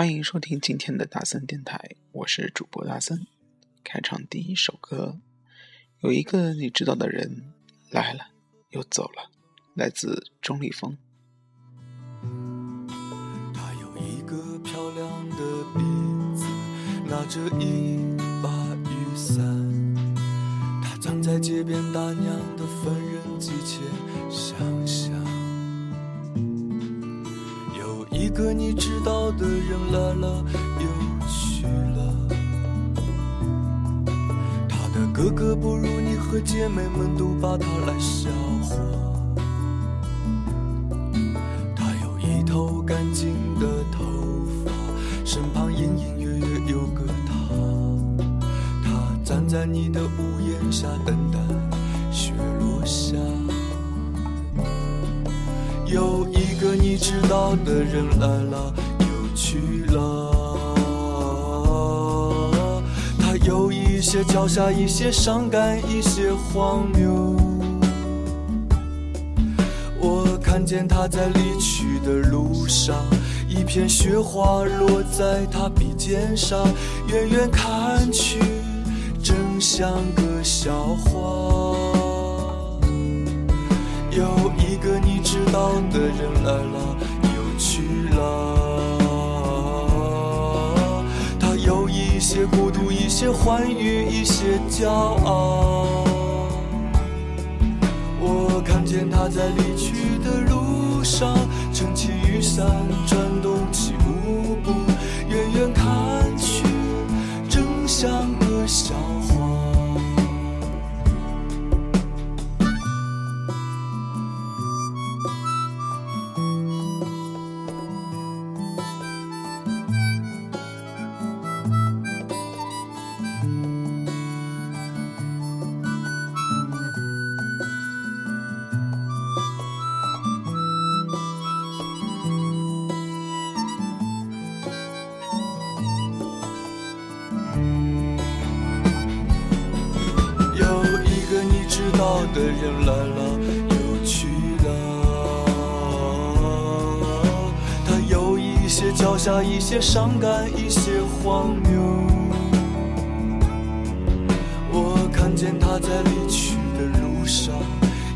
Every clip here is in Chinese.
欢迎收听今天的大森电台，我是主播大森。开场第一首歌，有一个你知道的人来了又走了，来自钟立风。他有一个漂亮的鼻子，拿着一把雨伞，他站在街边大娘的缝纫机前想个你知道的人来了又去了，他的哥哥不如你和姐妹们都把他来笑话。他有一头干净的头发，身旁隐隐约约有个他。他站在你的屋檐下，等待雪落下。有一个你知道的人来了又去了，他有一些脚下，一些伤感，一些荒谬。我看见他在离去的路上，一片雪花落在他鼻尖上，远远看去，真像个笑话。有一个你知道的人来了又去了，他有一些孤独，一些欢愉，一些骄傲。我看见他在离去的路上，撑起雨伞，转动起舞步，到的人来了又去了，他有一些脚下，一些伤感，一些荒谬。我看见他在离去的路上，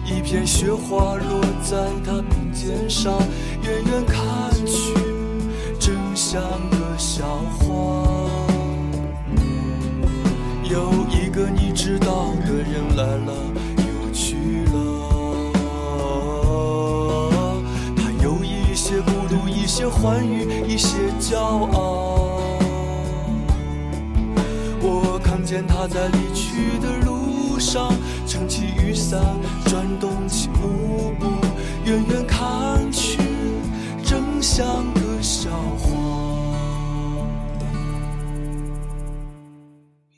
一片雪花落在他鼻尖上，远远看去，真像个笑话。有一个你知道的人来了些欢愉，一些骄傲。我看见他在离去的路上，撑起雨伞，转动起舞步，远远看去，真像个笑话。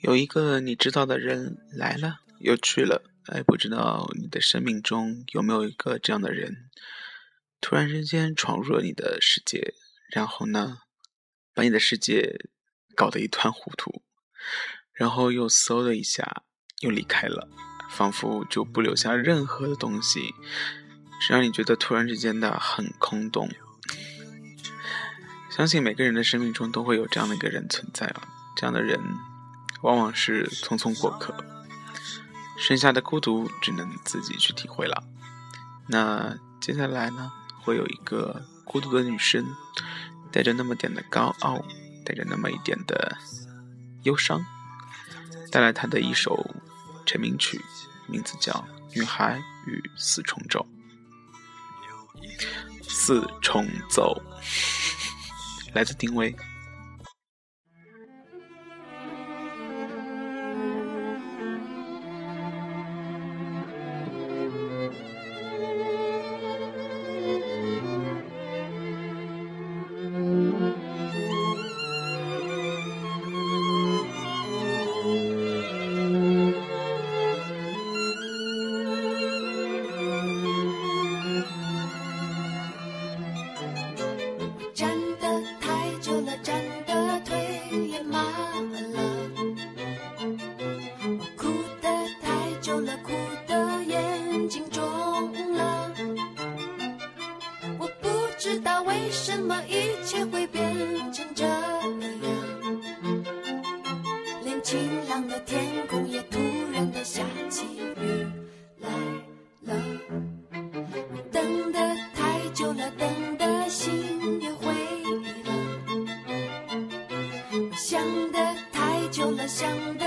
有一个你知道的人来了又去了，哎，不知道你的生命中有没有一个这样的人，突然之间闯入了你的世界，然后呢，把你的世界搞得一团糊涂，然后又嗖的一下又离开了，仿佛就不留下任何的东西，是让你觉得突然之间的很空洞。相信每个人的生命中都会有这样的一个人存在啊，这样的人。往往是匆匆过客，剩下的孤独只能自己去体会了。那接下来呢，会有一个孤独的女生，带着那么点的高傲，带着那么一点的忧伤，带来她的一首成名曲，名字叫《女孩与四重奏》。四重奏，来自丁薇。想的太久了想的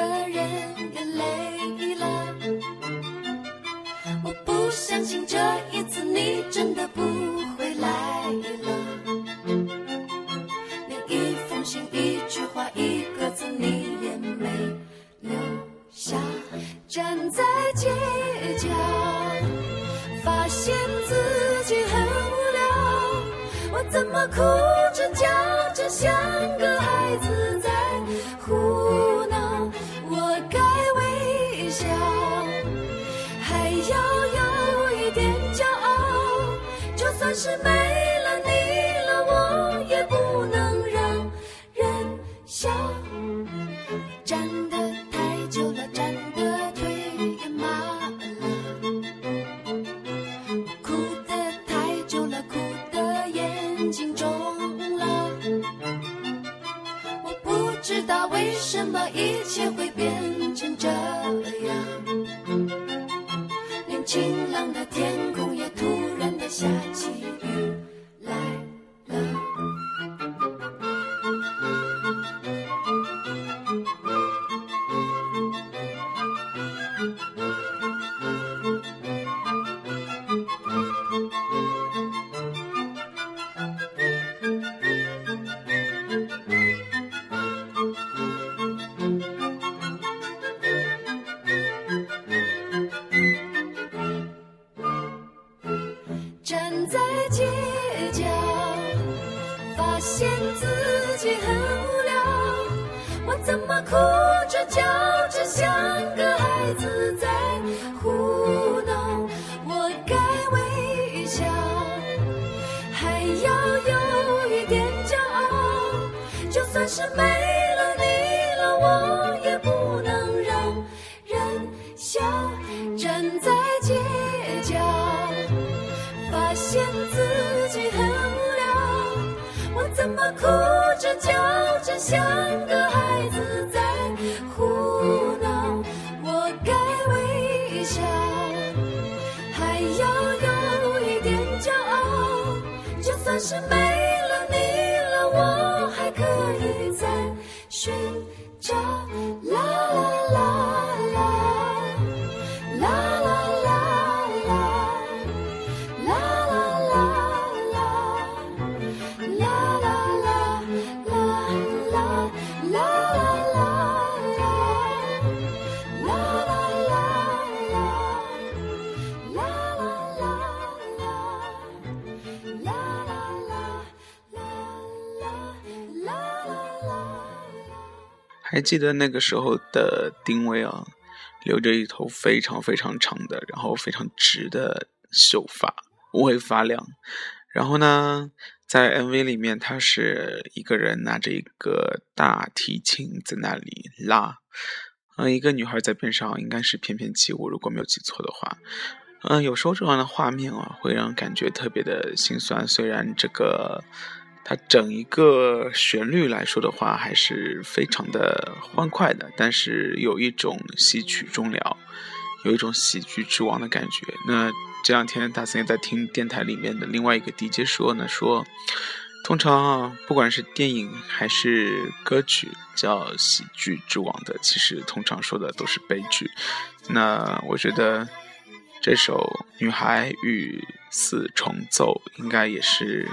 是没现自己很无聊，我怎么哭着叫着像个孩子在胡闹？我该微笑，还要有一点骄傲，就算是没笑着像个孩子在胡闹？我该微笑，还要有一点骄傲，就算是没还记得那个时候的丁薇啊，留着一头非常非常长的，然后非常直的秀发，乌黑发亮。然后呢，在 MV 里面，他是一个人拿着一个大提琴在那里拉，嗯，一个女孩在边上，应该是翩翩起舞，如果没有记错的话。嗯，有时候这样的画面啊，会让感觉特别的心酸。虽然这个它整一个旋律来说的话，还是非常的欢快的，但是有一种戏曲终了，有一种喜剧之王的感觉。那这两天大森也在听电台里面的另外一个 DJ 说呢，说通常啊，不管是电影还是歌曲叫喜剧之王的，其实通常说的都是悲剧。那我觉得这首《女孩与四重奏》应该也是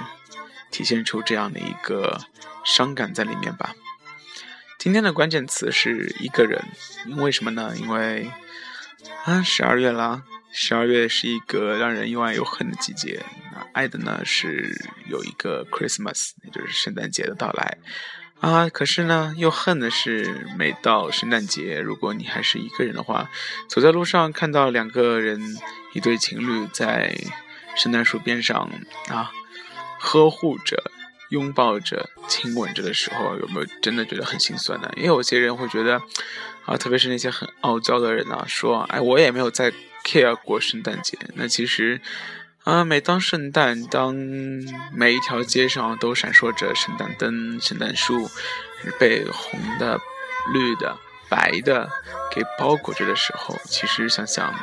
体现出这样的一个伤感在里面吧。今天的关键词是一个人，因为什么呢？因为啊，十二月啦，十二月是一个让人又爱又恨的季节。那爱的呢是有一个 Christmas，也就是圣诞节的到来啊。可是呢，又恨的是每到圣诞节，如果你还是一个人的话，走在路上看到两个人，一对情侣在圣诞树边上啊，呵护着。拥抱着、亲吻着的时候，有没有真的觉得很心酸呢？因为有些人会觉得，啊，特别是那些很傲娇的人啊，说，哎，我也没有在 care 过圣诞节。那其实，啊，每当圣诞，当每一条街上都闪烁着圣诞灯、圣诞树，被红的、绿的、白的给包裹着的时候，其实想想，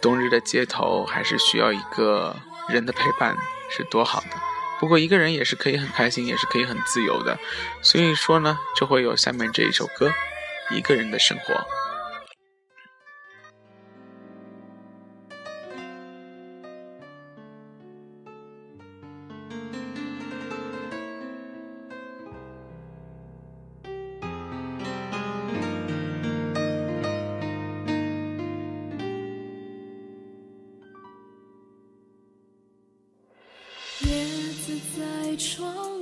冬日的街头还是需要一个人的陪伴，是多好的。不过一个人也是可以很开心，也是可以很自由的，所以说呢，就会有下面这一首歌，一个人的生活。在窗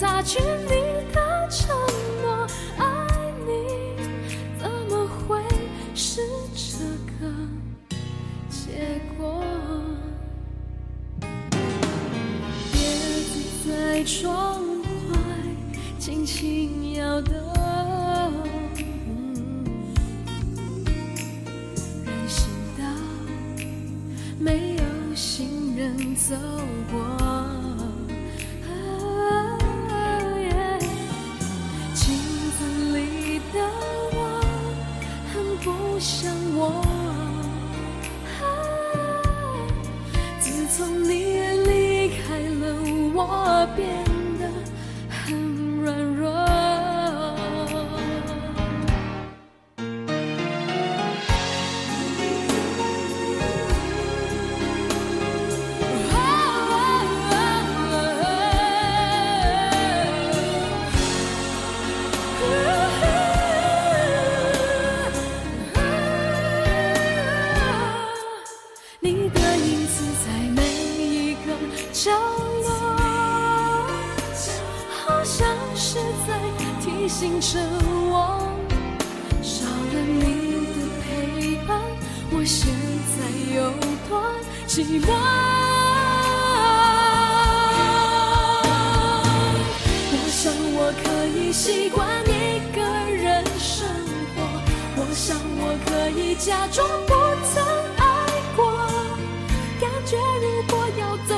擦去你的承诺。爱你怎么会是这个？结果，叶子在窗外轻轻摇动，人行道没有行人走过。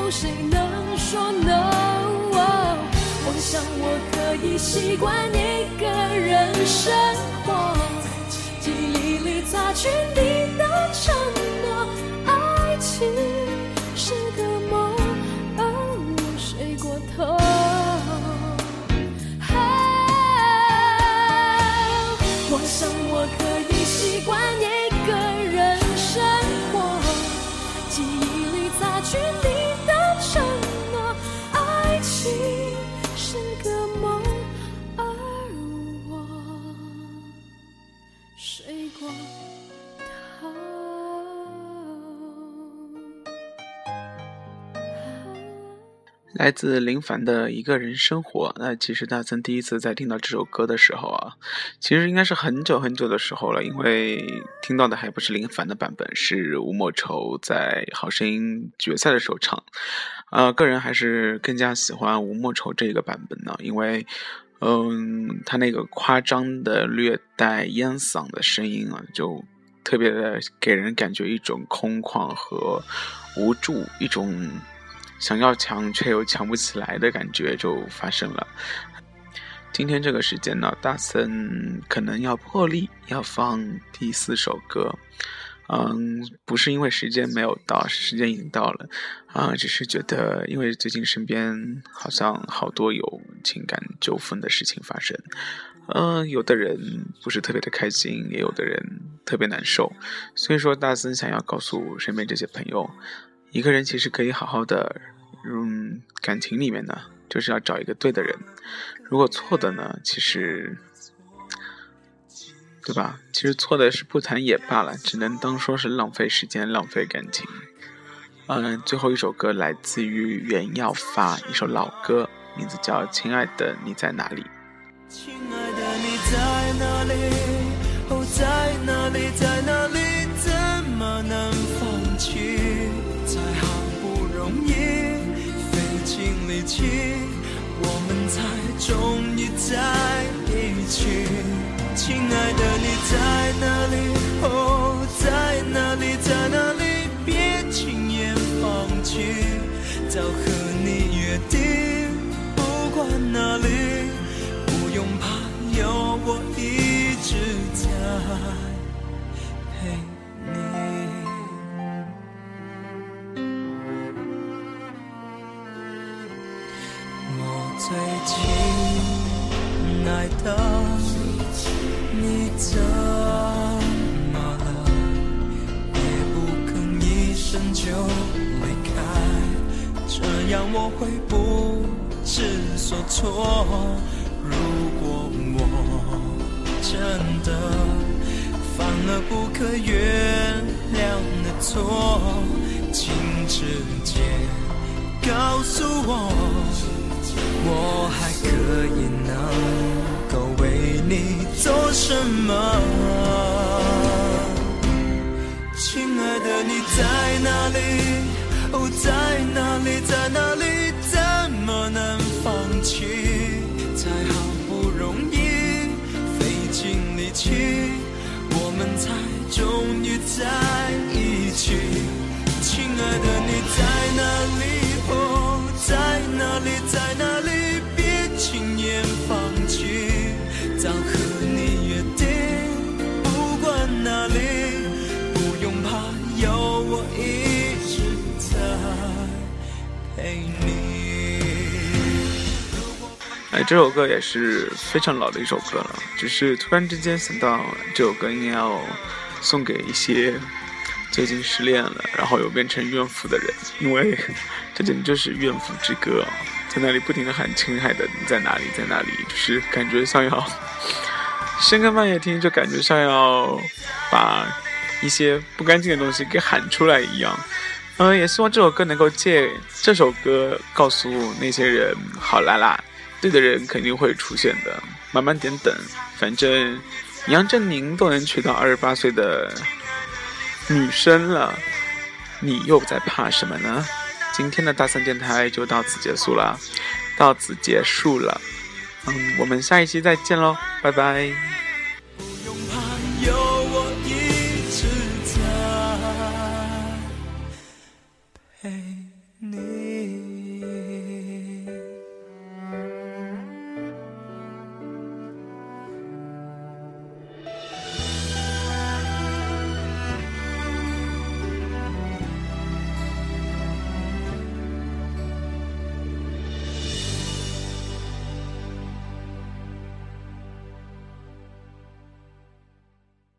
有，谁能说 no？我想我可以习惯一个人生活，记忆里擦去你的承诺。爱情来自林凡的一个人生活。那其实大森第一次在听到这首歌的时候啊，其实应该是很久很久的时候了，因为听到的还不是林凡的版本，是吴莫愁在《好声音》决赛的时候唱。呃，个人还是更加喜欢吴莫愁这个版本呢，因为，嗯，他那个夸张的、略带烟嗓的声音啊，就特别的给人感觉一种空旷和无助，一种。想要强却又强不起来的感觉就发生了。今天这个时间呢，大森可能要破例要放第四首歌。嗯，不是因为时间没有到，时间已经到了啊，只是觉得因为最近身边好像好多有情感纠纷的事情发生。嗯，有的人不是特别的开心，也有的人特别难受。所以说，大森想要告诉身边这些朋友。一个人其实可以好好的，嗯，感情里面呢，就是要找一个对的人。如果错的呢，其实，对吧？其实错的是不谈也罢了，只能当说是浪费时间、浪费感情。嗯，最后一首歌来自于袁耀发，一首老歌，名字叫《亲爱的你在哪里》。亲爱的你在哪里？哦，在哪里，在我们才终于在一起。亲爱的你在哪这样我会不知所措。如果我真的犯了不可原谅的错，请直接告诉我，我还可以能够为你做什么？亲爱的，你在哪里？哦，在哪里，在哪里？怎么能放弃？才好不容易费尽力气，我们才终于在哎，这首歌也是非常老的一首歌了，只是突然之间想到这首歌应该要送给一些最近失恋了，然后又变成怨妇的人，因为 这简直就是怨妇之歌，在那里不停的喊“亲爱的你在哪里，在哪里”，就是感觉像要深更半夜听，就感觉像要把一些不干净的东西给喊出来一样。嗯，也希望这首歌能够借这首歌告诉那些人，好啦啦。对的人肯定会出现的，慢慢点等，反正杨振宁都能娶到二十八岁的女生了，你又在怕什么呢？今天的大三电台就到此结束了，到此结束了，嗯，我们下一期再见喽，拜拜。